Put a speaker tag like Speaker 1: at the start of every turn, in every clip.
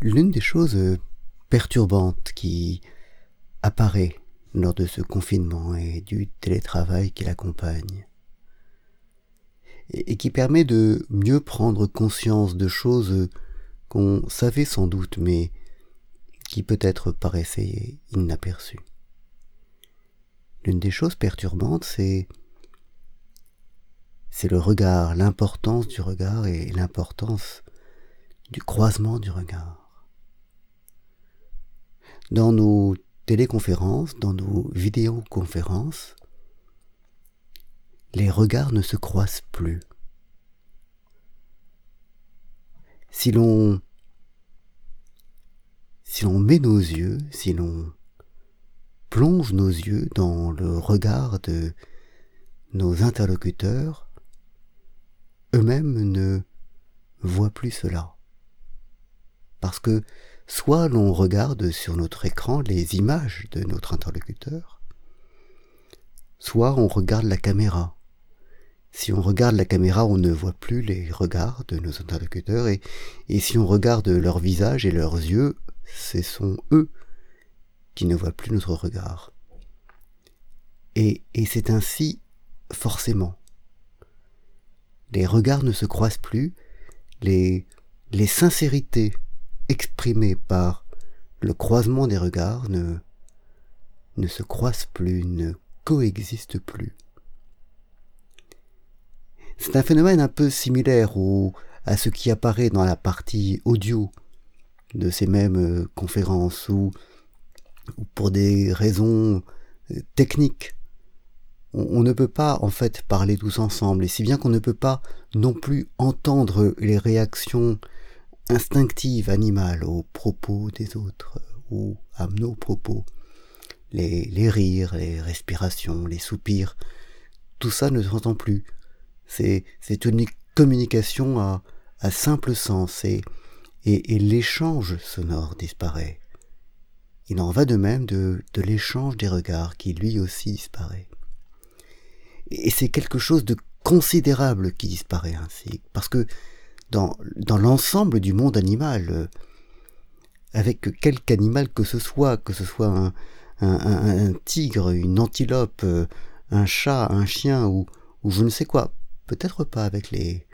Speaker 1: L'une des choses perturbantes qui apparaît lors de ce confinement et du télétravail qui l'accompagne, et qui permet de mieux prendre conscience de choses qu'on savait sans doute, mais qui peut-être paraissaient inaperçues. L'une des choses perturbantes, c'est c'est le regard, l'importance du regard et l'importance du croisement du regard. Dans nos téléconférences, dans nos vidéoconférences, les regards ne se croisent plus. Si l'on si l'on met nos yeux, si l'on plonge nos yeux dans le regard de nos interlocuteurs, eux-mêmes ne voient plus cela. Parce que soit l'on regarde sur notre écran les images de notre interlocuteur, soit on regarde la caméra. Si on regarde la caméra, on ne voit plus les regards de nos interlocuteurs, et, si on regarde leur visage et leurs yeux, ce sont eux qui ne voient plus notre regard. Et, c'est ainsi forcément. Les regards ne se croisent plus, les sincérités exprimées par le croisement des regards ne, ne se croisent plus, ne coexistent plus. C'est un phénomène un peu similaire à ce qui apparaît dans la partie audio de ces mêmes euh, conférences où, pour des raisons euh, techniques, on, ne peut pas en fait parler tous ensemble, et si bien qu'on ne peut pas non plus entendre les réactions instinctives animales aux propos des autres ou à nos propos, les, rires, les respirations, les soupirs, tout ça ne s'entend plus. C'est, une communication à, simple sens et et, l'échange sonore disparaît. Il en va de même de, de l'échange des regards qui lui aussi disparaît. Et c'est quelque chose de considérable qui disparaît ainsi, parce que dans, l'ensemble du monde animal, euh, avec quelque animal que ce soit, que ce soit un, tigre, une antilope, euh, un chat, un chien ou, je ne sais quoi, peut-être pas avec les,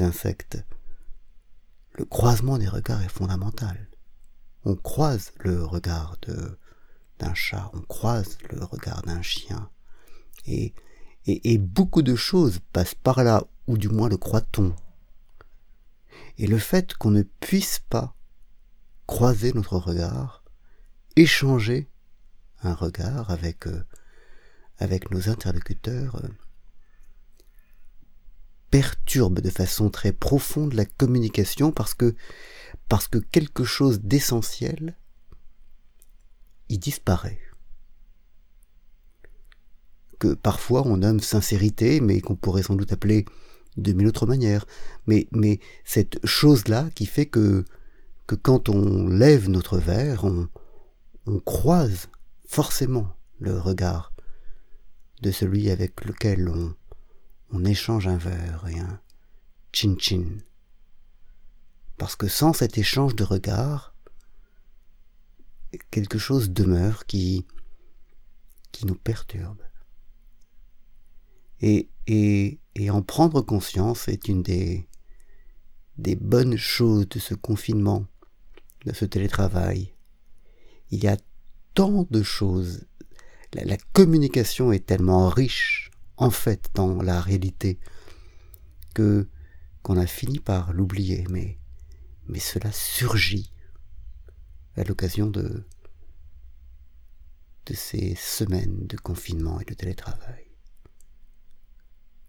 Speaker 1: insectes, le croisement des regards est fondamental. On croise le regard d'un chat, on croise le regard d'un chien. Et, et beaucoup de choses passent par là, ou du moins le croit-on. Et le fait qu'on ne puisse pas croiser notre regard, échanger un regard avec, euh, avec nos interlocuteurs, euh, perturbe de façon très profonde la communication parce que, parce que quelque chose d'essentiel y disparaît. Que parfois on nomme sincérité, mais qu'on pourrait sans doute appeler de mille autres manières. Mais, mais cette chose-là qui fait que, que quand on lève notre verre, on, on croise forcément le regard de celui avec lequel on, on échange un verre et un chin-chin. Parce que sans cet échange de regards, quelque chose demeure qui, qui nous perturbe. Et, et, et en prendre conscience est une des, bonnes choses de ce confinement, de ce télétravail. Il y a tant de choses. la communication est tellement riche en fait dans la réalité que qu'on a fini par l'oublier, mais, mais cela surgit à l'occasion de, de ces semaines de confinement et de télétravail.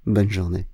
Speaker 1: Bonne journée.